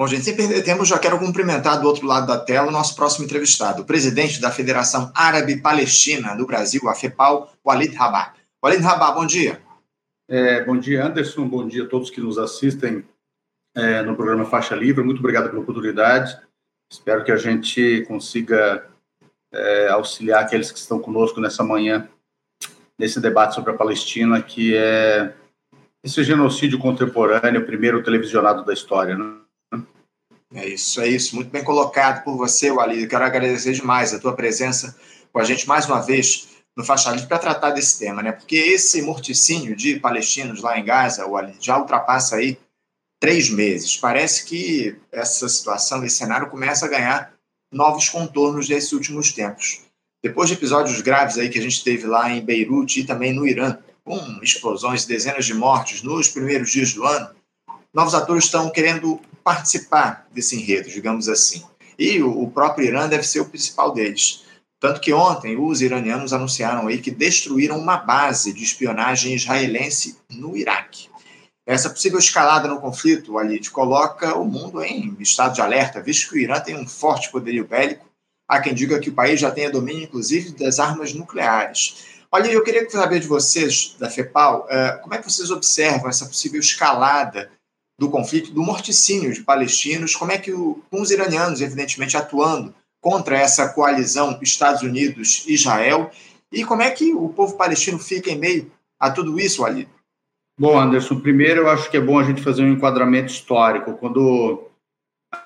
Bom, gente, sem perder tempo, já quero cumprimentar do outro lado da tela o nosso próximo entrevistado, o presidente da Federação Árabe Palestina do Brasil, a FEPAL, Walid Rabah. Walid Rabah, bom dia. É, bom dia, Anderson. Bom dia a todos que nos assistem é, no programa Faixa Livre. Muito obrigado pela oportunidade. Espero que a gente consiga é, auxiliar aqueles que estão conosco nessa manhã, nesse debate sobre a Palestina, que é esse genocídio contemporâneo, o primeiro televisionado da história. Né? É isso, é isso. Muito bem colocado por você, Walid. Quero agradecer demais a tua presença com a gente mais uma vez no Faixa Livre para tratar desse tema, né? Porque esse morticínio de palestinos lá em Gaza, Walid, já ultrapassa aí três meses. Parece que essa situação, esse cenário começa a ganhar novos contornos nesses últimos tempos. Depois de episódios graves aí que a gente teve lá em Beirute e também no Irã, com explosões e dezenas de mortes nos primeiros dias do ano, novos atores estão querendo participar desse enredo, digamos assim. E o, próprio Irã deve ser o principal deles. Tanto que ontem os iranianos anunciaram aí que destruíram uma base de espionagem israelense no Iraque. Essa possível escalada no conflito, Walid, coloca o mundo em estado de alerta, visto que o Irã tem um forte poderio bélico. Há quem diga que o país já tenha domínio, inclusive, das armas nucleares. Olha, eu queria saber de vocês, da FEPAL, eh, como é que vocês observam essa possível escalada do conflito, do morticínio de palestinos, como é que o, com os iranianos, evidentemente, atuando contra essa coalizão Estados Unidos-Israel, e como é que o povo palestino fica em meio a tudo isso, Ali? Bom, Anderson, primeiro eu acho que é bom a gente fazer um enquadramento histórico. Quando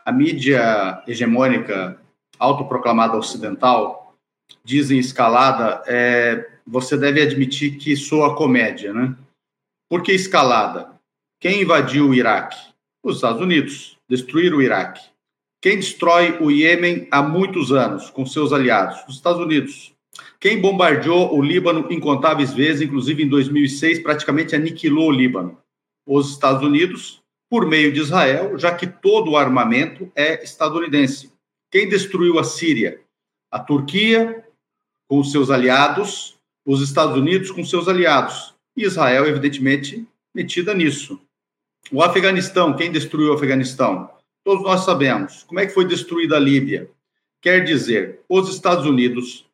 a mídia hegemônica autoproclamada ocidental diz em escalada, é, você deve admitir que soa comédia, né? Por que escalada? Quem invadiu o Iraque? Os Estados Unidos. Destruíram o Iraque. Quem destrói o Iêmen há muitos anos com seus aliados? Os Estados Unidos. Quem bombardeou o Líbano incontáveis vezes, inclusive em 2006, praticamente aniquilou o Líbano? Os Estados Unidos, por meio de Israel, já que todo o armamento é estadunidense. Quem destruiu a Síria? A Turquia, com seus aliados, os Estados Unidos com seus aliados. Israel, evidentemente, metida nisso. O Afeganistão, quem destruiu o Afeganistão? Todos nós sabemos. Como é que foi destruída a Líbia? Quer dizer, os Estados Unidos,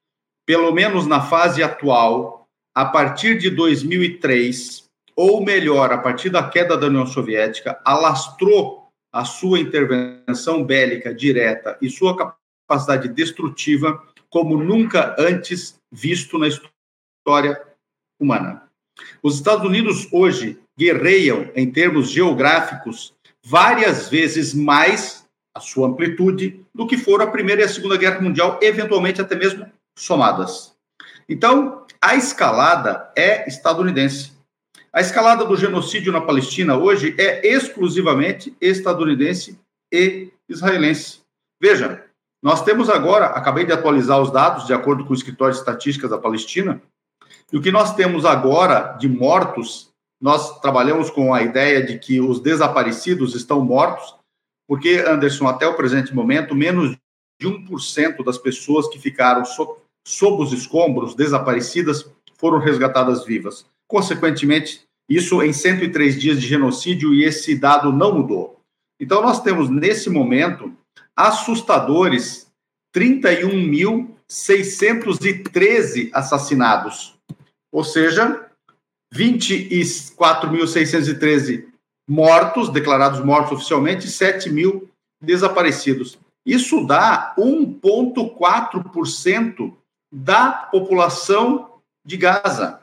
pelo menos na fase atual, a partir de 2003, ou melhor, a partir da queda da União Soviética, alastrou a sua intervenção bélica direta e sua capacidade destrutiva como nunca antes visto na história humana. Os Estados Unidos hoje guerreiam, em termos geográficos, várias vezes mais a sua amplitude do que foram a Primeira e a Segunda Guerra Mundial, eventualmente até mesmo somadas. Então, a escalada é estadunidense. A escalada do genocídio na Palestina hoje é exclusivamente estadunidense e israelense. Veja, nós temos agora, acabei de atualizar os dados de acordo com o Escritório de Estatísticas da Palestina, e o que nós temos agora de mortos, nós trabalhamos com a ideia de que os desaparecidos estão mortos, porque, Anderson, até o presente momento, menos de 1% das pessoas que ficaram sob, sob os escombros, desaparecidas, foram resgatadas vivas. Consequentemente, isso em 103 dias de genocídio e esse dado não mudou. Então, nós temos, nesse momento, assustadores 31.613 assassinados ou seja, 24.613 mortos, declarados mortos oficialmente, e 7 mil desaparecidos. Isso dá 1,4% da população de Gaza.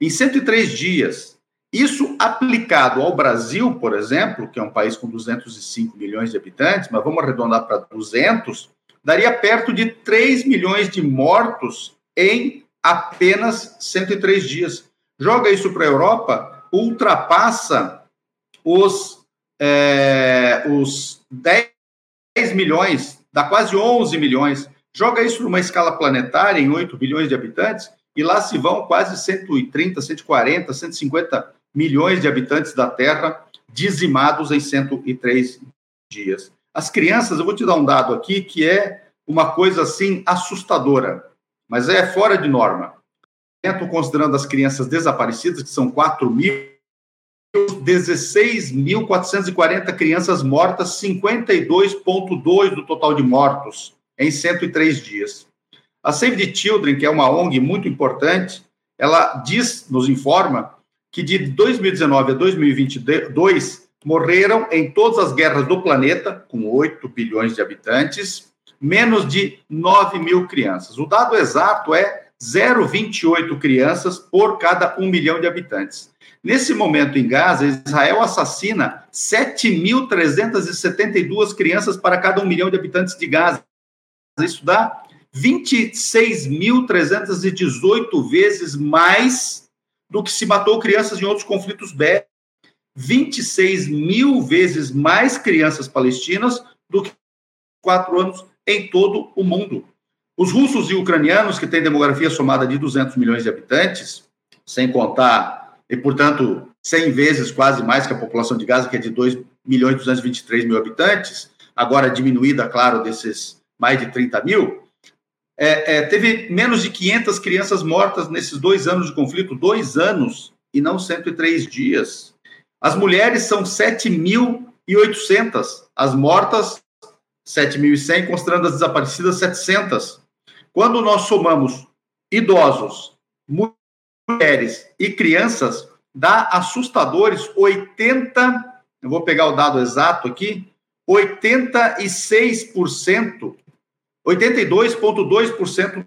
Em 103 dias. Isso aplicado ao Brasil, por exemplo, que é um país com 205 milhões de habitantes, mas vamos arredondar para 200, daria perto de 3 milhões de mortos em apenas 103 dias. Joga isso para a Europa, ultrapassa os, é, os 10 milhões, dá quase 11 milhões. Joga isso numa escala planetária, em 8 bilhões de habitantes, e lá se vão quase 130, 140, 150 milhões de habitantes da Terra dizimados em 103 dias. As crianças, eu vou te dar um dado aqui que é uma coisa assim assustadora mas é fora de norma. Considerando as crianças desaparecidas, que são 4 mil, 16.440 crianças mortas, 52,2% do total de mortos em 103 dias. A Save the Children, que é uma ONG muito importante, ela diz, nos informa, que de 2019 a 2022 morreram em todas as guerras do planeta, com 8 bilhões de habitantes, menos de 9 mil crianças. O dado exato é 0,28 crianças por cada 1 milhão de habitantes. Nesse momento, em Gaza, Israel assassina 7.372 crianças para cada 1 milhão de habitantes de Gaza. Isso dá 26.318 vezes mais do que se matou crianças em outros conflitos bélicos. 26 mil vezes mais crianças palestinas do que quatro anos em todo o mundo. Os russos e ucranianos, que têm demografia somada de 200 milhões de habitantes, sem contar, e portanto, 100 vezes quase mais que a população de Gaza, que é de 2 milhões e 223 mil habitantes, agora diminuída, claro, desses mais de 30 mil, é, é, teve menos de 500 crianças mortas nesses dois anos de conflito, dois anos e não 103 dias. As mulheres são 7.800, as mortas 7.100, considerando as desaparecidas 700. Quando nós somamos idosos, mulheres e crianças, dá assustadores 80, eu vou pegar o dado exato aqui, 86%, 82,2%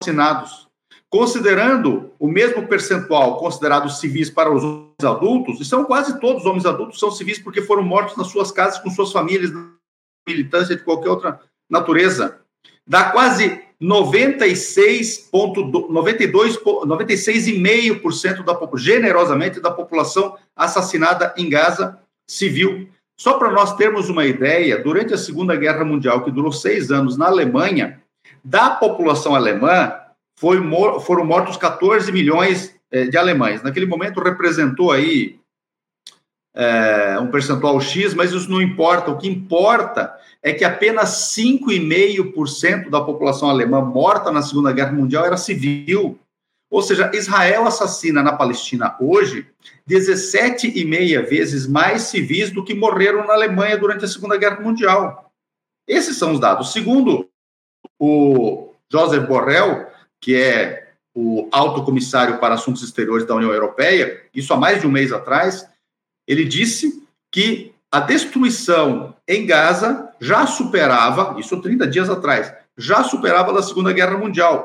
vacinados. Considerando o mesmo percentual considerado civis para os homens adultos, e são quase todos os homens adultos são civis porque foram mortos nas suas casas com suas famílias, militância de qualquer outra natureza, dá quase 96 92 96,5% da generosamente da população assassinada em Gaza civil. Só para nós termos uma ideia, durante a Segunda Guerra Mundial, que durou seis anos na Alemanha, da população alemã foi, foram mortos 14 milhões eh, de alemães. Naquele momento representou aí é, um percentual X, mas isso não importa. O que importa é que apenas 5,5% da população alemã morta na Segunda Guerra Mundial era civil. Ou seja, Israel assassina na Palestina hoje 17,5 vezes mais civis do que morreram na Alemanha durante a Segunda Guerra Mundial. Esses são os dados. Segundo o Joseph Borrell, que é o alto comissário para assuntos exteriores da União Europeia, isso há mais de um mês atrás, ele disse que a destruição em Gaza já superava, isso 30 dias atrás, já superava da Segunda Guerra Mundial.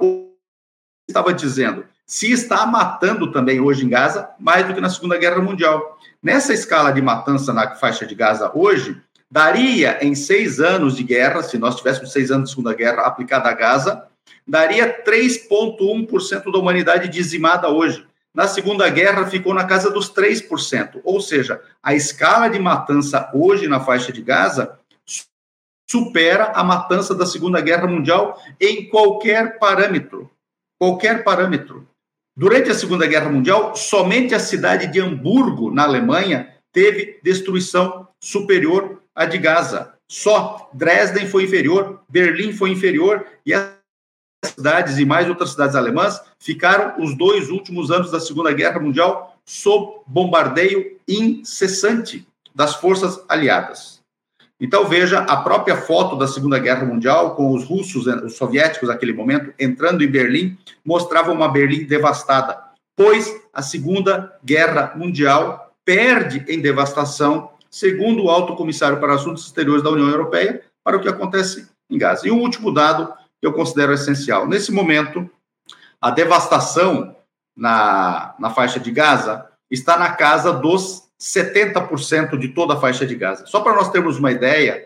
Estava dizendo, se está matando também hoje em Gaza mais do que na Segunda Guerra Mundial. Nessa escala de matança na faixa de Gaza hoje, daria em seis anos de guerra, se nós tivéssemos seis anos de Segunda Guerra aplicada a Gaza, daria 3,1% da humanidade dizimada hoje. Na Segunda Guerra ficou na casa dos 3%, ou seja, a escala de matança hoje na faixa de Gaza supera a matança da Segunda Guerra Mundial em qualquer parâmetro. Qualquer parâmetro. Durante a Segunda Guerra Mundial, somente a cidade de Hamburgo, na Alemanha, teve destruição superior à de Gaza. Só Dresden foi inferior, Berlim foi inferior e a cidades e mais outras cidades alemãs ficaram os dois últimos anos da Segunda Guerra Mundial sob bombardeio incessante das forças aliadas. Então veja a própria foto da Segunda Guerra Mundial com os russos, os soviéticos naquele momento entrando em Berlim, mostrava uma Berlim devastada, pois a Segunda Guerra Mundial perde em devastação, segundo o alto comissário para assuntos exteriores da União Europeia, para o que acontece em Gaza. E o último dado eu considero essencial. Nesse momento, a devastação na, na faixa de Gaza está na casa dos 70% de toda a faixa de Gaza. Só para nós termos uma ideia,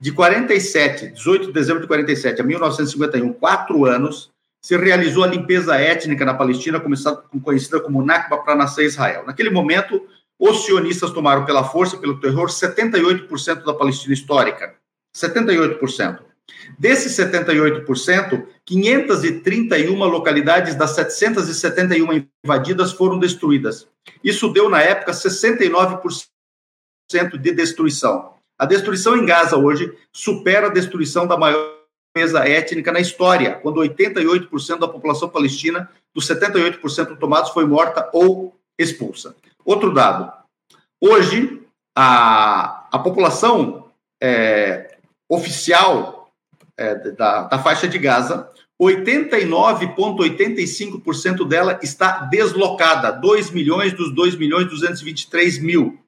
de 47, 18 de dezembro de 47 a 1951, quatro anos, se realizou a limpeza étnica na Palestina, conhecida como Nakba para nascer Israel. Naquele momento, os sionistas tomaram pela força, pelo terror, 78% da Palestina histórica. 78%. Desses 78%, 531 localidades das 771 invadidas foram destruídas. Isso deu, na época, 69% de destruição. A destruição em Gaza hoje supera a destruição da maior limpeza étnica na história, quando 88% da população palestina, dos 78% tomados, foi morta ou expulsa. Outro dado: Hoje, a, a população é, oficial é, da, da faixa de Gaza 89,85% dela está deslocada. 2 milhões dos 2 milhões 223 mil.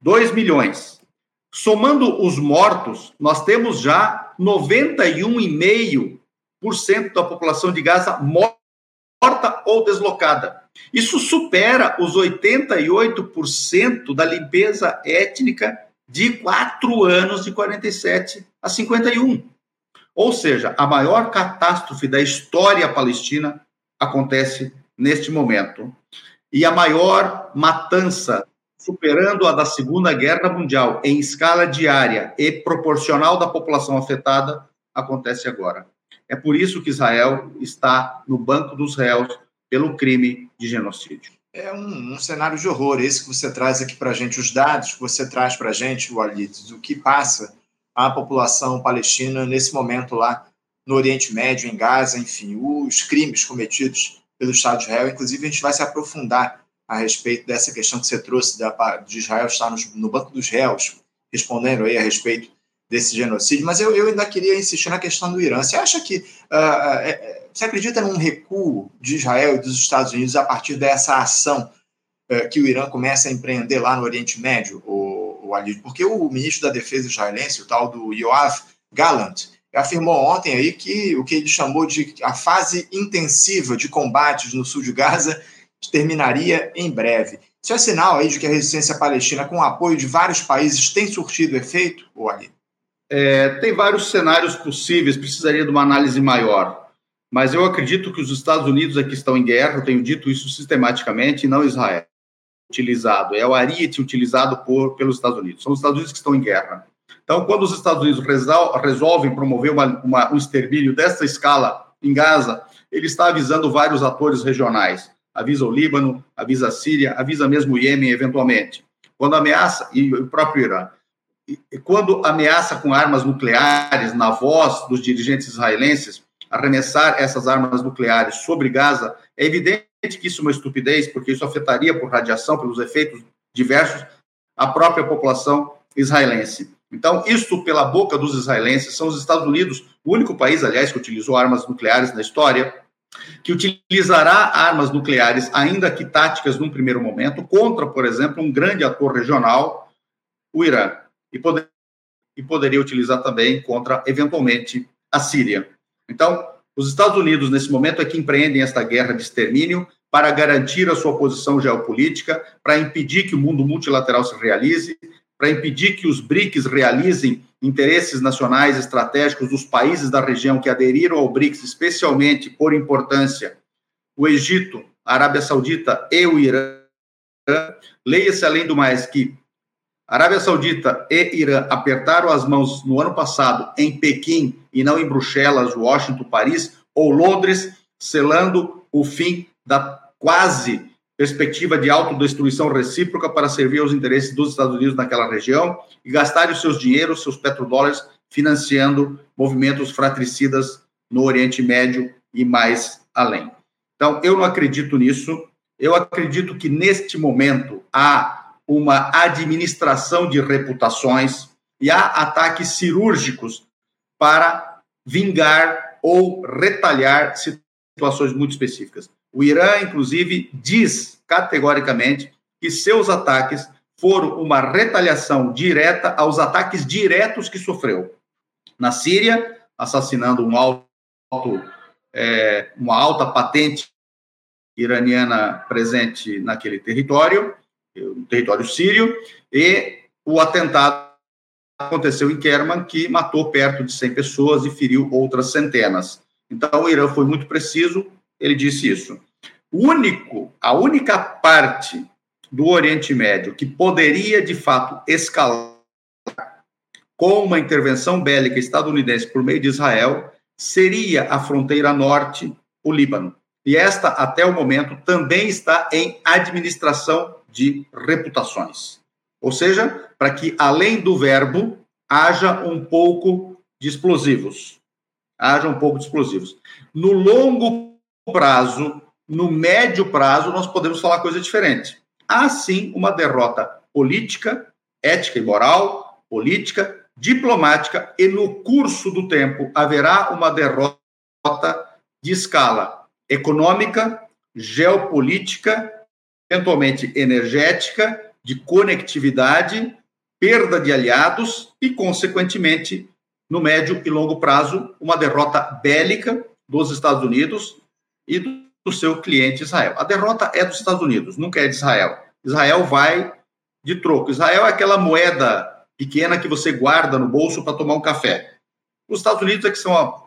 2 milhões. Somando os mortos, nós temos já 91,5% da população de Gaza morta ou deslocada. Isso supera os 88% da limpeza étnica de quatro anos de 47 a 51. Ou seja, a maior catástrofe da história palestina acontece neste momento. E a maior matança, superando a da Segunda Guerra Mundial, em escala diária e proporcional da população afetada, acontece agora. É por isso que Israel está no banco dos réus pelo crime de genocídio. É um, um cenário de horror, esse que você traz aqui para a gente, os dados que você traz para a gente, Walid, do que passa a população palestina nesse momento lá no Oriente Médio, em Gaza, enfim, os crimes cometidos pelo Estado de Israel. Inclusive, a gente vai se aprofundar a respeito dessa questão que você trouxe da, de Israel estar no, banco dos réus, respondendo aí a respeito desse genocídio. Mas eu, eu ainda queria insistir na questão do Irã. Você acha que. Uh, é, você acredita num recuo de Israel e dos Estados Unidos a partir dessa ação uh, que o Irã começa a empreender lá no Oriente Médio? O alívio, porque o ministro da Defesa israelense, o tal do Yoav Gallant, afirmou ontem aí que o que ele chamou de a fase intensiva de combates no sul de Gaza terminaria em breve. Isso é sinal aí de que a resistência palestina, com o apoio de vários países, tem surtido efeito, ali? É, tem vários cenários possíveis, precisaria de uma análise maior. Mas eu acredito que os Estados Unidos aqui estão em guerra, eu tenho dito isso sistematicamente, e não Israel utilizado, é o ariete utilizado por, pelos Estados Unidos. São os Estados Unidos que estão em guerra. Então, quando os Estados Unidos resolvem promover uma, uma, um extermínio dessa escala em Gaza, ele está avisando vários atores regionais. Avisa o Líbano, avisa a Síria, avisa mesmo o Iêmen, eventualmente. Quando ameaça, e o próprio Irã, quando ameaça com armas nucleares, na voz dos dirigentes israelenses, arremessar essas armas nucleares sobre Gaza, é evidente que isso é uma estupidez, porque isso afetaria por radiação, pelos efeitos diversos, a própria população israelense. Então, isso pela boca dos israelenses, são os Estados Unidos, o único país, aliás, que utilizou armas nucleares na história, que utilizará armas nucleares, ainda que táticas num primeiro momento, contra, por exemplo, um grande ator regional, o Irã, e, poder, e poderia utilizar também contra, eventualmente, a Síria. Então, os Estados Unidos, nesse momento, é que empreendem esta guerra de extermínio para garantir a sua posição geopolítica, para impedir que o mundo multilateral se realize, para impedir que os BRICS realizem interesses nacionais estratégicos dos países da região que aderiram ao BRICS, especialmente por importância, o Egito, a Arábia Saudita e o Irã. Leia-se, além do mais, que Arábia Saudita e Irã apertaram as mãos no ano passado em Pequim e não em Bruxelas, Washington, Paris ou Londres, selando o fim da quase perspectiva de autodestruição recíproca para servir aos interesses dos Estados Unidos naquela região e gastarem os seus dinheiros, seus petrodólares, financiando movimentos fratricidas no Oriente Médio e mais além. Então, eu não acredito nisso. Eu acredito que neste momento há uma administração de reputações e há ataques cirúrgicos para vingar ou retalhar situações muito específicas. O Irã, inclusive, diz categoricamente que seus ataques foram uma retaliação direta aos ataques diretos que sofreu. Na Síria, assassinando um alto, é, uma alta patente iraniana presente naquele território, no território sírio, e o atentado aconteceu em Kerman, que matou perto de 100 pessoas e feriu outras centenas. Então, o Irã foi muito preciso, ele disse isso. O único, a única parte do Oriente Médio que poderia, de fato, escalar com uma intervenção bélica estadunidense por meio de Israel seria a fronteira norte, o Líbano. E esta, até o momento, também está em administração de reputações. Ou seja, para que além do verbo haja um pouco de explosivos. Haja um pouco de explosivos. No longo prazo, no médio prazo, nós podemos falar coisa diferente. Há sim uma derrota política, ética e moral, política, diplomática, e no curso do tempo haverá uma derrota de escala econômica, geopolítica, eventualmente energética, de conectividade, perda de aliados e, consequentemente, no médio e longo prazo, uma derrota bélica dos Estados Unidos e do seu cliente Israel. A derrota é dos Estados Unidos, nunca é de Israel. Israel vai de troco. Israel é aquela moeda pequena que você guarda no bolso para tomar um café. Os Estados Unidos é que são a,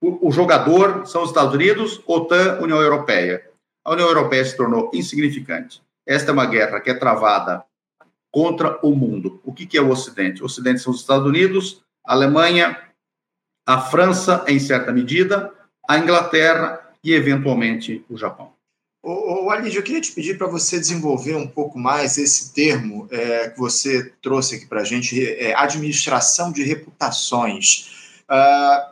o, o jogador, são os Estados Unidos, OTAN, União Europeia. A União Europeia se tornou insignificante. Esta é uma guerra que é travada contra o mundo. O que, é o Ocidente? O Ocidente são os Estados Unidos, a Alemanha, a França, em certa medida, a Inglaterra e, eventualmente, o Japão. Ô, ô eu queria te pedir para você desenvolver um pouco mais esse termo é, que você trouxe aqui para a gente, é, administração de reputações. Uh, o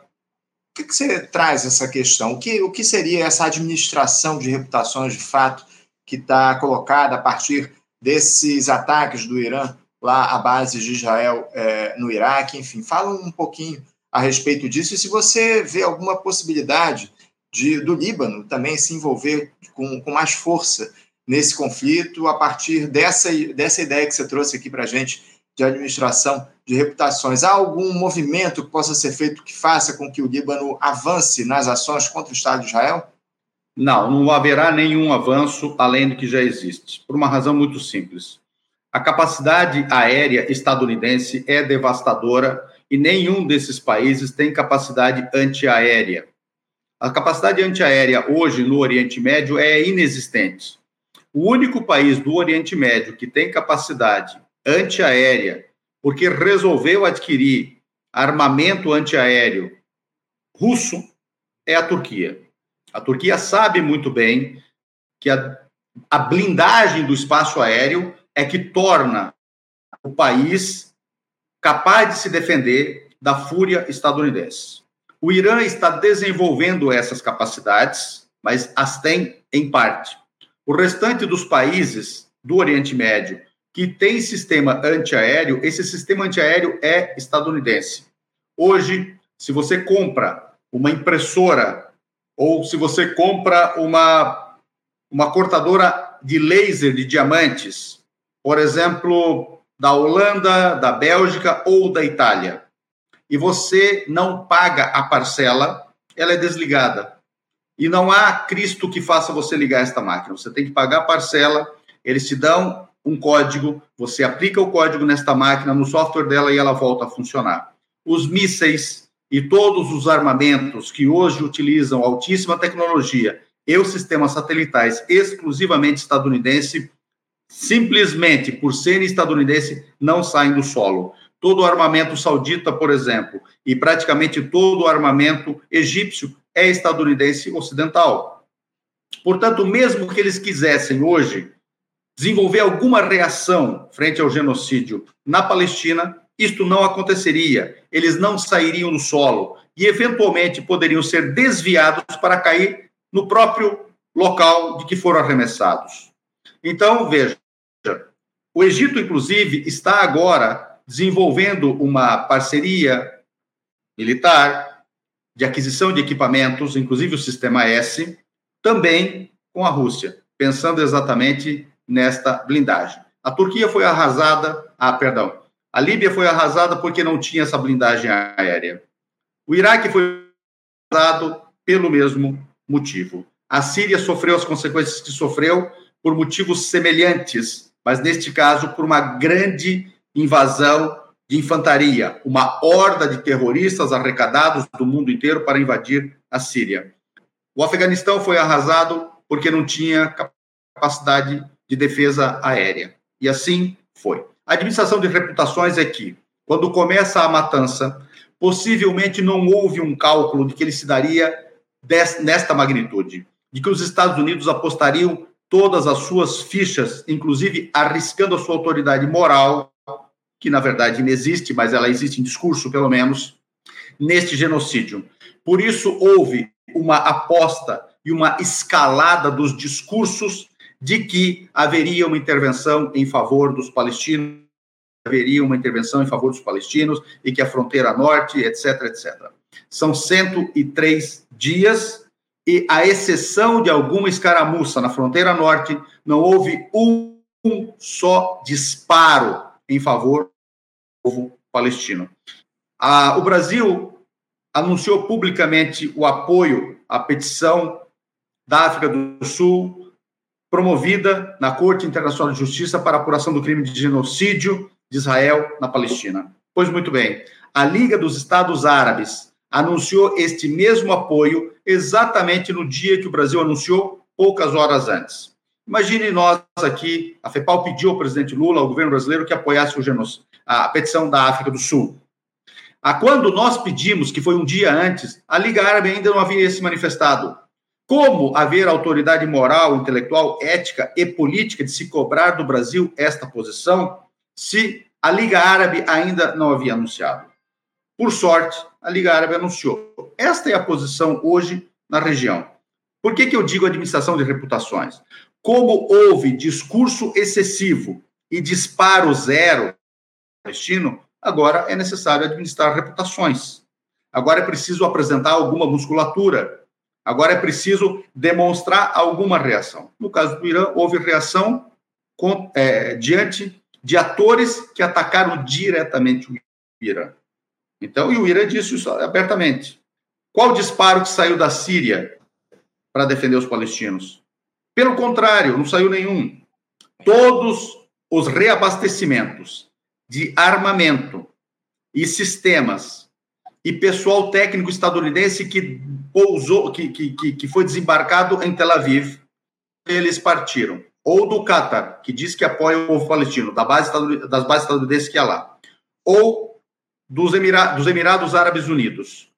que, que, você traz essa questão? O que, o que seria essa administração de reputações de fato que está colocada a partir desses ataques do Irã lá à base de Israel é, no Iraque? Enfim, fala um pouquinho a respeito disso e se você vê alguma possibilidade de, do Líbano também se envolver com, com mais força nesse conflito a partir dessa, dessa ideia que você trouxe aqui para a gente de administração de reputações. Há algum movimento que possa ser feito que faça com que o Líbano avance nas ações contra o Estado de Israel? Não, não haverá nenhum avanço além do que já existe, por uma razão muito simples. A capacidade aérea estadunidense é devastadora e nenhum desses países tem capacidade antiaérea. A capacidade antiaérea hoje no Oriente Médio é inexistente. O único país do Oriente Médio que tem capacidade antiaérea, porque resolveu adquirir armamento antiaéreo russo, é a Turquia. A Turquia sabe muito bem que a, a blindagem do espaço aéreo é que torna o país capaz de se defender da fúria estadunidense. O Irã está desenvolvendo essas capacidades, mas as tem em parte. O restante dos países do Oriente Médio que tem sistema antiaéreo, esse sistema antiaéreo é estadunidense. Hoje, se você compra uma impressora ou se você compra uma, uma cortadora de laser de diamantes, por exemplo, da Holanda, da Bélgica ou da Itália, e você não paga a parcela, ela é desligada. E não há Cristo que faça você ligar esta máquina. Você tem que pagar a parcela, eles te dão um código, você aplica o código nesta máquina, no software dela e ela volta a funcionar. Os mísseis e todos os armamentos que hoje utilizam altíssima tecnologia e os sistemas satelitais exclusivamente estadunidense, simplesmente por serem estadunidense, não saem do solo todo o armamento saudita, por exemplo, e praticamente todo o armamento egípcio é estadunidense ocidental. Portanto, mesmo que eles quisessem hoje desenvolver alguma reação frente ao genocídio na Palestina, isto não aconteceria. Eles não sairiam do solo e, eventualmente, poderiam ser desviados para cair no próprio local de que foram arremessados. Então, veja, o Egito, inclusive, está agora desenvolvendo uma parceria militar de aquisição de equipamentos, inclusive o sistema S, também com a Rússia, pensando exatamente nesta blindagem. A Turquia foi arrasada, ah, perdão, a Líbia foi arrasada porque não tinha essa blindagem aérea. O Iraque foi arrasado pelo mesmo motivo. A Síria sofreu as consequências que sofreu por motivos semelhantes, mas neste caso por uma grande invasão de infantaria, uma horda de terroristas arrecadados do mundo inteiro para invadir a Síria. O Afeganistão foi arrasado porque não tinha capacidade de defesa aérea. E assim foi. A administração de reputações é que, quando começa a matança, possivelmente não houve um cálculo de que ele se daria nesta magnitude, de que os Estados Unidos apostariam todas as suas fichas, inclusive arriscando a sua autoridade moral que na verdade não existe, mas ela existe em discurso, pelo menos, neste genocídio. Por isso, houve uma aposta e uma escalada dos discursos de que haveria uma intervenção em favor dos palestinos, haveria uma intervenção em favor dos palestinos e que a fronteira norte, etc, etc. São 103 dias e, a exceção de alguma escaramuça na fronteira norte, não houve um só disparo em favor do povo palestino. Ah, o Brasil anunciou publicamente o apoio à petição da África do Sul, promovida na Corte Internacional de Justiça para apuração do crime de genocídio de Israel na Palestina. Pois muito bem, a Liga dos Estados Árabes anunciou este mesmo apoio exatamente no dia que o Brasil anunciou, poucas horas antes. Imagine nós aqui, a FEPAL pediu ao presidente Lula, ao governo brasileiro, que apoiasse a petição da África do Sul. A quando nós pedimos, que foi um dia antes, a Liga Árabe ainda não havia se manifestado. Como haver autoridade moral, intelectual, ética e política de se cobrar do Brasil esta posição se a Liga Árabe ainda não havia anunciado? Por sorte, a Liga Árabe anunciou. Esta é a posição hoje na região. Por que, que eu digo administração de reputações? Como houve discurso excessivo e disparo zero palestino, agora é necessário administrar reputações. Agora é preciso apresentar alguma musculatura. Agora é preciso demonstrar alguma reação. No caso do Irã, houve reação com, é, diante de atores que atacaram diretamente o Irã. Então, e o Irã disse isso abertamente. Qual disparo que saiu da Síria para defender os palestinos? Pelo contrário, não saiu nenhum. Todos os reabastecimentos de armamento e sistemas e pessoal técnico estadunidense que pousou, que, que, que foi desembarcado em Tel Aviv, eles partiram. Ou do Catar, que diz que apoia o povo palestino, da base, das bases estadunidenses que há lá. Ou dos, Emira dos Emirados Árabes Unidos,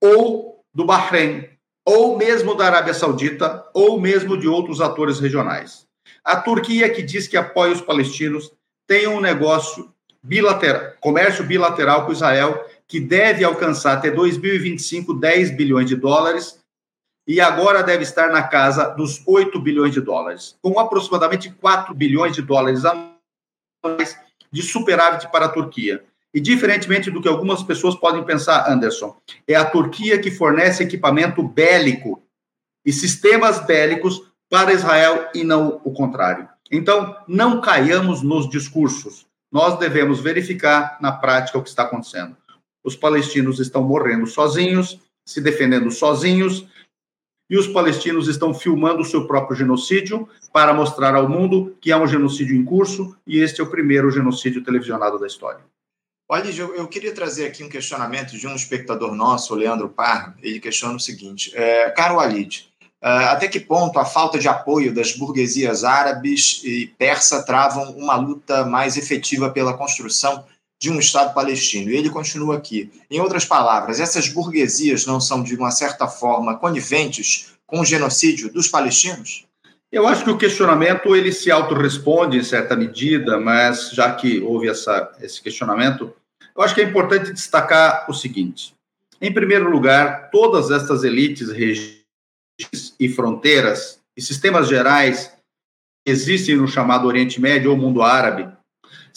ou do Bahrein, ou mesmo da Arábia Saudita, ou mesmo de outros atores regionais. A Turquia, que diz que apoia os palestinos, tem um negócio bilateral, comércio bilateral com Israel, que deve alcançar até 2025 10 bilhões de dólares, e agora deve estar na casa dos 8 bilhões de dólares, com aproximadamente 4 bilhões de dólares anuais de superávit para a Turquia. E diferentemente do que algumas pessoas podem pensar, Anderson, é a Turquia que fornece equipamento bélico e sistemas bélicos para Israel e não o contrário. Então, não caiamos nos discursos. Nós devemos verificar na prática o que está acontecendo. Os palestinos estão morrendo sozinhos, se defendendo sozinhos, e os palestinos estão filmando o seu próprio genocídio para mostrar ao mundo que há um genocídio em curso e este é o primeiro genocídio televisionado da história. Olha, eu queria trazer aqui um questionamento de um espectador nosso, o Leandro Parra. Ele questiona o seguinte: é, Caro Alid, é, até que ponto a falta de apoio das burguesias árabes e persa travam uma luta mais efetiva pela construção de um Estado palestino? E ele continua aqui. Em outras palavras, essas burguesias não são, de uma certa forma, coniventes com o genocídio dos palestinos? Eu acho que o questionamento ele se autorresponde em certa medida, mas já que houve essa, esse questionamento, eu acho que é importante destacar o seguinte: em primeiro lugar, todas estas elites, regiões e fronteiras e sistemas gerais que existem no chamado Oriente Médio ou mundo árabe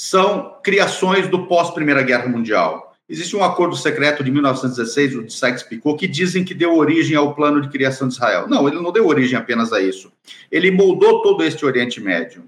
são criações do pós-Primeira Guerra Mundial. Existe um acordo secreto de 1916, o de Sykes-Picot, que dizem que deu origem ao plano de criação de Israel. Não, ele não deu origem apenas a isso. Ele moldou todo este Oriente Médio.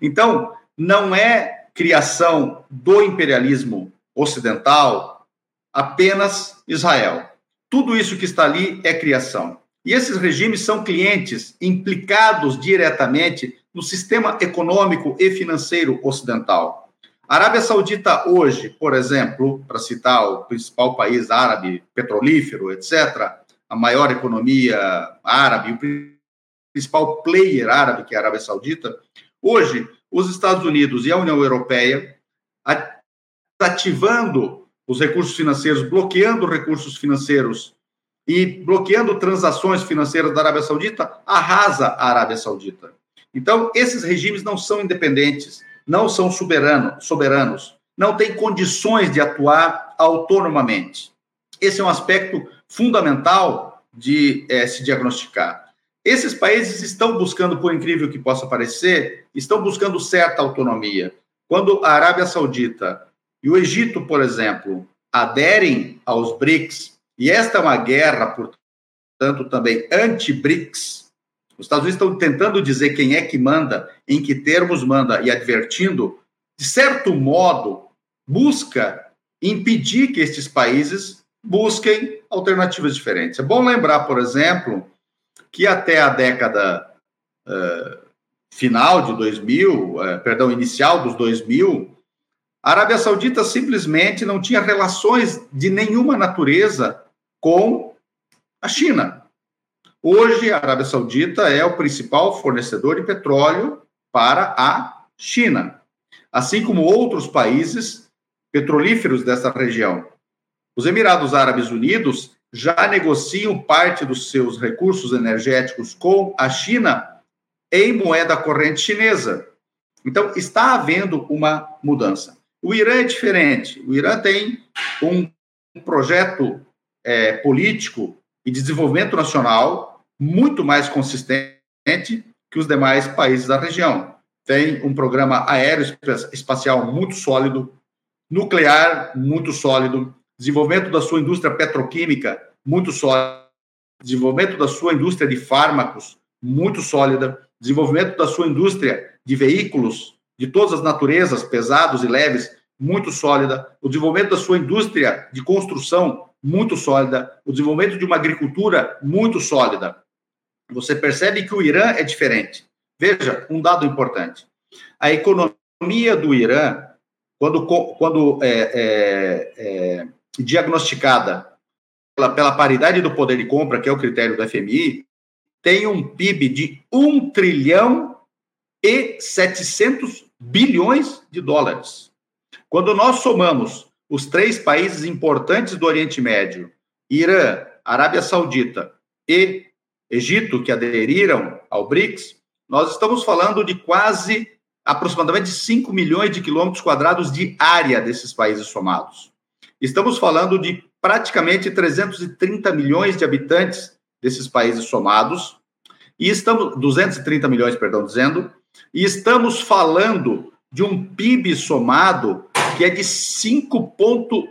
Então, não é criação do imperialismo ocidental apenas Israel. Tudo isso que está ali é criação. E esses regimes são clientes implicados diretamente no sistema econômico e financeiro ocidental. A Arábia Saudita hoje, por exemplo, para citar o principal país árabe petrolífero, etc., a maior economia árabe, o principal player árabe, que é a Arábia Saudita, hoje os Estados Unidos e a União Europeia ativando os recursos financeiros, bloqueando recursos financeiros e bloqueando transações financeiras da Arábia Saudita, arrasa a Arábia Saudita. Então, esses regimes não são independentes não são soberano, soberanos, não têm condições de atuar autonomamente. Esse é um aspecto fundamental de é, se diagnosticar. esses países estão buscando, por incrível que possa parecer, estão buscando certa autonomia. Quando a Arábia Saudita e o Egito, por exemplo, aderem aos BRICS, e esta é uma guerra, portanto, também anti-BRICS, os Estados Unidos estão tentando dizer quem é que manda, em que termos manda, e advertindo, de certo modo, busca impedir que estes países busquem alternativas diferentes. É bom lembrar, por exemplo, que até a década uh, final de 2000, uh, eh, perdão, inicial dos 2000, a Arábia Saudita simplesmente não tinha relações de nenhuma natureza com a China. Hoje, a Arábia Saudita é o principal fornecedor de petróleo para a China, assim como outros países petrolíferos dessa região. Os Emirados Árabes Unidos já negociam parte dos seus recursos energéticos com a China em moeda corrente chinesa. Então, está havendo uma mudança. O Irã é diferente. O Irã tem um projeto é, político e de desenvolvimento nacional muito mais consistente que os demais países da região. Tem um programa aéreo espacial muito sólido, nuclear muito sólido, desenvolvimento da sua indústria petroquímica muito sólida, desenvolvimento da sua indústria de fármacos muito sólida, desenvolvimento da sua indústria de veículos de todas as naturezas, pesados e leves, muito sólida, o desenvolvimento da sua indústria de construção muito sólida, o desenvolvimento de uma agricultura muito sólida. Você percebe que o Irã é diferente. Veja, um dado importante. A economia do Irã, quando, quando é, é, é diagnosticada pela, pela paridade do poder de compra, que é o critério do FMI, tem um PIB de 1 trilhão e 700 bilhões de dólares. Quando nós somamos os três países importantes do Oriente Médio, Irã, Arábia Saudita e Egito, que aderiram ao BRICS, nós estamos falando de quase aproximadamente 5 milhões de quilômetros quadrados de área desses países somados. Estamos falando de praticamente 330 milhões de habitantes desses países somados, e estamos 230 milhões, perdão, dizendo, e estamos falando de um PIB somado que é de 5,4,8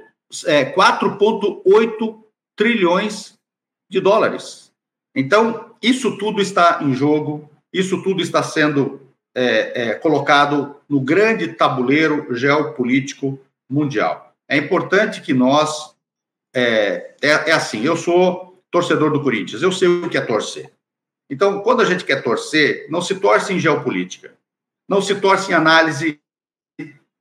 é, trilhões de dólares. Então, isso tudo está em jogo, isso tudo está sendo é, é, colocado no grande tabuleiro geopolítico mundial. É importante que nós. É, é, é assim, eu sou torcedor do Corinthians, eu sei o que é torcer. Então, quando a gente quer torcer, não se torce em geopolítica, não se torce em análise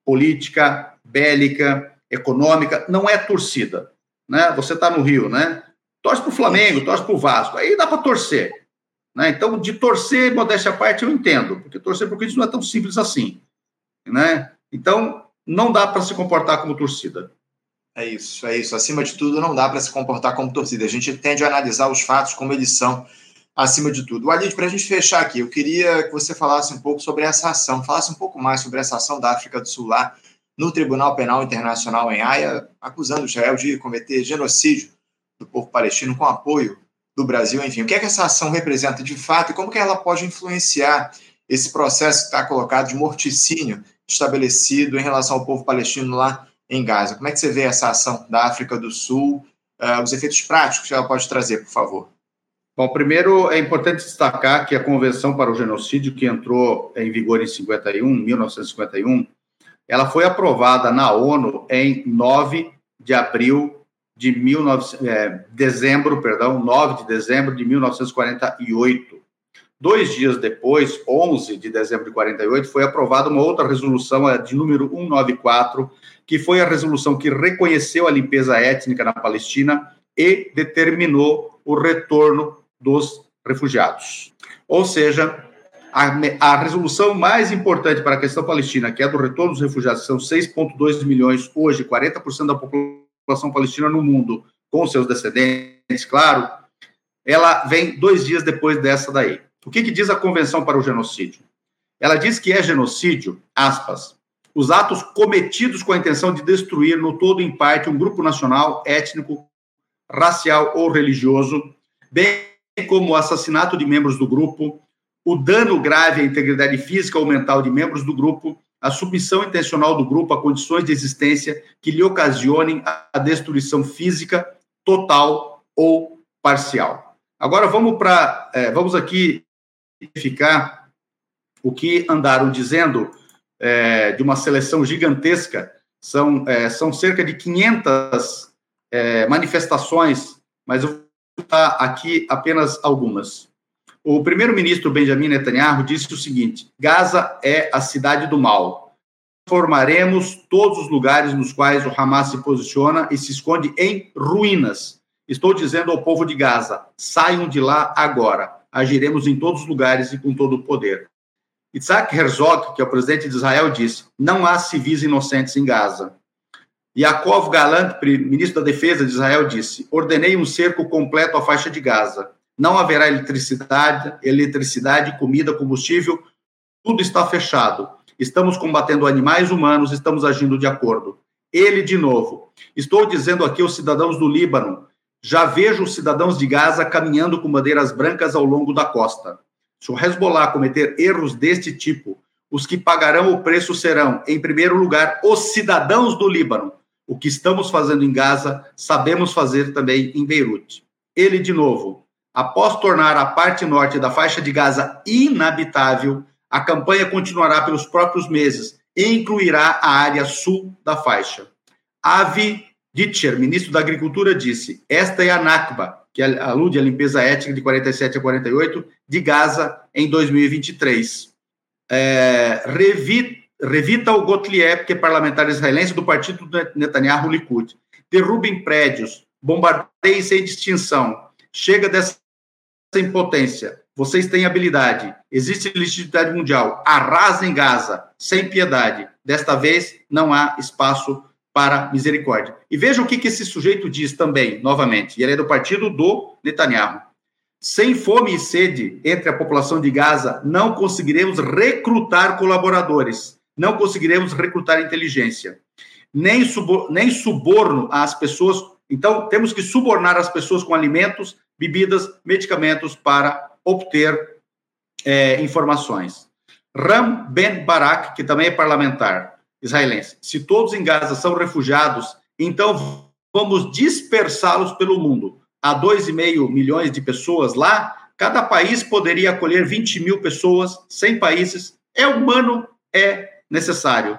política, bélica, econômica, não é torcida. Né? Você está no Rio, né? Torce para o Flamengo, torce para o Vasco, aí dá para torcer. Né? Então, de torcer, modéstia à parte, eu entendo, porque torcer para o Corinthians não é tão simples assim. Né? Então, não dá para se comportar como torcida. É isso, é isso. Acima de tudo, não dá para se comportar como torcida. A gente tende a analisar os fatos como eles são, acima de tudo. Walid, para a gente fechar aqui, eu queria que você falasse um pouco sobre essa ação, falasse um pouco mais sobre essa ação da África do Sul lá no Tribunal Penal Internacional em Haia, acusando Israel de cometer genocídio do povo palestino com apoio do Brasil, enfim. O que é que essa ação representa de fato e como que ela pode influenciar esse processo que está colocado de morticínio estabelecido em relação ao povo palestino lá em Gaza? Como é que você vê essa ação da África do Sul, uh, os efeitos práticos que ela pode trazer, por favor? Bom, primeiro é importante destacar que a Convenção para o Genocídio, que entrou em vigor em 51, 1951, ela foi aprovada na ONU em 9 de abril de 19, é, dezembro, perdão, 9 de dezembro de 1948. Dois dias depois, 11 de dezembro de 48, foi aprovada uma outra resolução, a de número 194, que foi a resolução que reconheceu a limpeza étnica na Palestina e determinou o retorno dos refugiados. Ou seja, a, a, resolução mais importante para a questão palestina, que é do retorno dos refugiados, são 6,2 milhões hoje, 40% da população palestina no mundo, com seus descendentes, claro, ela vem dois dias depois dessa daí. O que, que diz a Convenção para o Genocídio? Ela diz que é genocídio, aspas, os atos cometidos com a intenção de destruir, no todo em parte, um grupo nacional, étnico, racial ou religioso, bem como o assassinato de membros do grupo, o dano grave à integridade física ou mental de membros do grupo, a submissão intencional do grupo a condições de existência que lhe ocasionem a destruição física total ou parcial. Agora vamos para é, vamos aqui verificar o que andaram dizendo é, de uma seleção gigantesca. São, é, são cerca de 500 é, manifestações, mas eu vou aqui apenas algumas. O primeiro-ministro Benjamin Netanyahu disse o seguinte: Gaza é a cidade do mal. Formaremos todos os lugares nos quais o Hamas se posiciona e se esconde em ruínas. Estou dizendo ao povo de Gaza: saiam de lá agora. Agiremos em todos os lugares e com todo o poder. Isaac Herzog, que é o presidente de Israel, disse: não há civis inocentes em Gaza. Yaakov Galant, ministro da Defesa de Israel, disse: ordenei um cerco completo à faixa de Gaza. Não haverá eletricidade, eletricidade, comida, combustível, tudo está fechado. Estamos combatendo animais humanos, estamos agindo de acordo. Ele, de novo, estou dizendo aqui aos cidadãos do Líbano: já vejo os cidadãos de Gaza caminhando com bandeiras brancas ao longo da costa. Se o Hezbollah cometer erros deste tipo, os que pagarão o preço serão, em primeiro lugar, os cidadãos do Líbano. O que estamos fazendo em Gaza, sabemos fazer também em Beirute. Ele, de novo, após tornar a parte norte da faixa de Gaza inabitável, a campanha continuará pelos próprios meses e incluirá a área sul da faixa. Avi Ditcher, ministro da Agricultura, disse: Esta é a Nakba, que alude à limpeza étnica de 47 a 48 de Gaza em 2023. É, Revit, Revital Gottlieb, que é parlamentar israelense do partido Netanyahu Likud. Derrubem prédios, bombardeiem sem distinção. Chega dessa impotência. Vocês têm habilidade. Existe legitimidade mundial. Arrasem Gaza, sem piedade. Desta vez, não há espaço para misericórdia. E veja o que, que esse sujeito diz também, novamente, e ele é do partido do Netanyahu. Sem fome e sede entre a população de Gaza, não conseguiremos recrutar colaboradores, não conseguiremos recrutar inteligência, nem suborno às pessoas. Então, temos que subornar as pessoas com alimentos, bebidas, medicamentos para obter é, informações. Ram Ben Barak, que também é parlamentar, israelense. Se todos em Gaza são refugiados, então vamos dispersá-los pelo mundo. Há 2,5 milhões de pessoas lá, cada país poderia acolher 20 mil pessoas, 100 países. É humano, é necessário.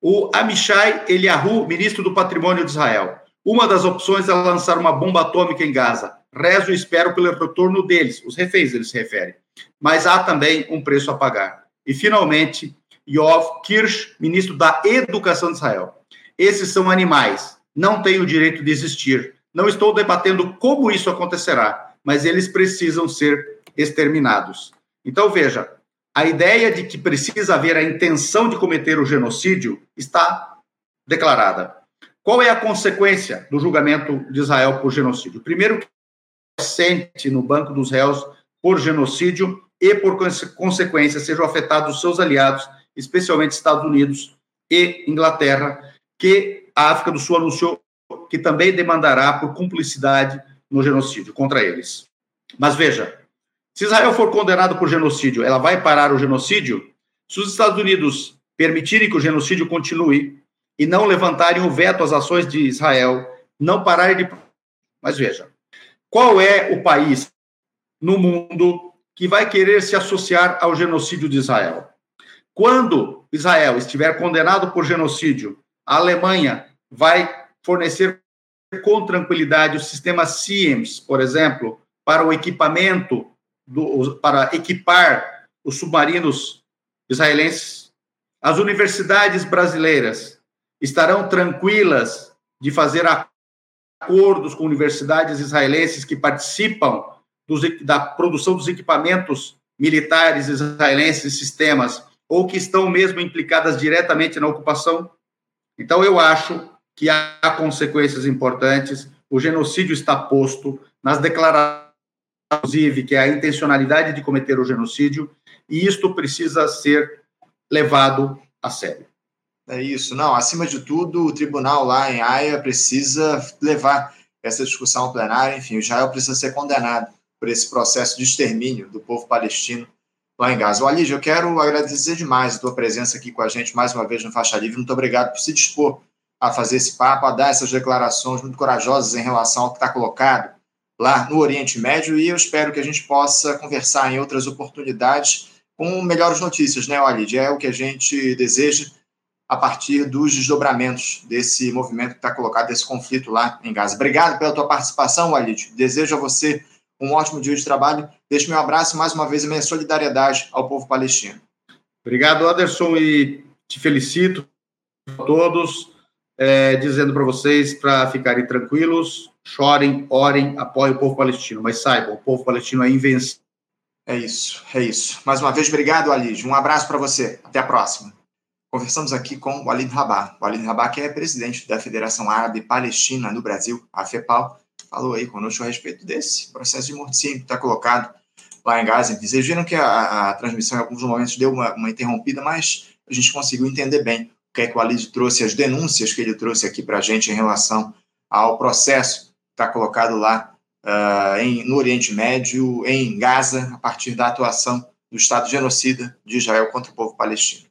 O Amishai Eliahu, ministro do Patrimônio de Israel. Uma das opções é lançar uma bomba atômica em Gaza. Rezo e espero pelo retorno deles, os reféns, ele se refere. Mas há também um preço a pagar. E, finalmente, Yov Kirsch, ministro da Educação de Israel. Esses são animais, não têm o direito de existir. Não estou debatendo como isso acontecerá, mas eles precisam ser exterminados. Então, veja, a ideia de que precisa haver a intenção de cometer o genocídio está declarada. Qual é a consequência do julgamento de Israel por genocídio? Primeiro, que sente no banco dos réus por genocídio e, por consequência, sejam afetados os seus aliados especialmente Estados Unidos e Inglaterra, que a África do Sul anunciou que também demandará por cumplicidade no genocídio contra eles. Mas veja, se Israel for condenado por genocídio, ela vai parar o genocídio? Se os Estados Unidos permitirem que o genocídio continue e não levantarem o veto às ações de Israel, não pararem de. Mas veja, qual é o país no mundo que vai querer se associar ao genocídio de Israel? Quando Israel estiver condenado por genocídio, a Alemanha vai fornecer com tranquilidade o sistema SIEMS, por exemplo, para o equipamento, do, para equipar os submarinos israelenses. As universidades brasileiras estarão tranquilas de fazer acordos com universidades israelenses que participam dos, da produção dos equipamentos militares israelenses e sistemas ou que estão mesmo implicadas diretamente na ocupação. Então, eu acho que há consequências importantes. O genocídio está posto nas declarações, inclusive, que é a intencionalidade de cometer o genocídio, e isto precisa ser levado a sério. É isso. Não, acima de tudo, o tribunal lá em Haia precisa levar essa discussão plenária. Enfim, o Israel precisa ser condenado por esse processo de extermínio do povo palestino lá em Gaza. Alígio, eu quero agradecer demais a tua presença aqui com a gente mais uma vez no Faixa Livre. Muito obrigado por se dispor a fazer esse papo, a dar essas declarações muito corajosas em relação ao que está colocado lá no Oriente Médio e eu espero que a gente possa conversar em outras oportunidades com melhores notícias, né, Walid? É o que a gente deseja a partir dos desdobramentos desse movimento que está colocado, desse conflito lá em Gaza. Obrigado pela tua participação, Walid. Desejo a você um ótimo dia de trabalho. Deixo meu abraço mais uma vez e minha solidariedade ao povo palestino. Obrigado, Anderson, e te felicito a todos, é, dizendo para vocês para ficarem tranquilos, chorem, orem, apoiem o povo palestino, mas saibam, o povo palestino é invencível. É isso, é isso. Mais uma vez, obrigado, Alid. Um abraço para você. Até a próxima. Conversamos aqui com Walid Rabah. Walid Rabah, que é presidente da Federação Árabe Palestina no Brasil, a FEPAL, falou aí conosco a respeito desse processo de morticínio que está colocado lá em Gaza. Vocês viram que a, a transmissão em alguns momentos deu uma, uma, interrompida, mas a gente conseguiu entender bem o que é que o Walid trouxe, as denúncias que ele trouxe aqui para a gente em relação ao processo que está colocado lá uh, em, no Oriente Médio, em Gaza, a partir da atuação do Estado genocida de Israel contra o povo palestino.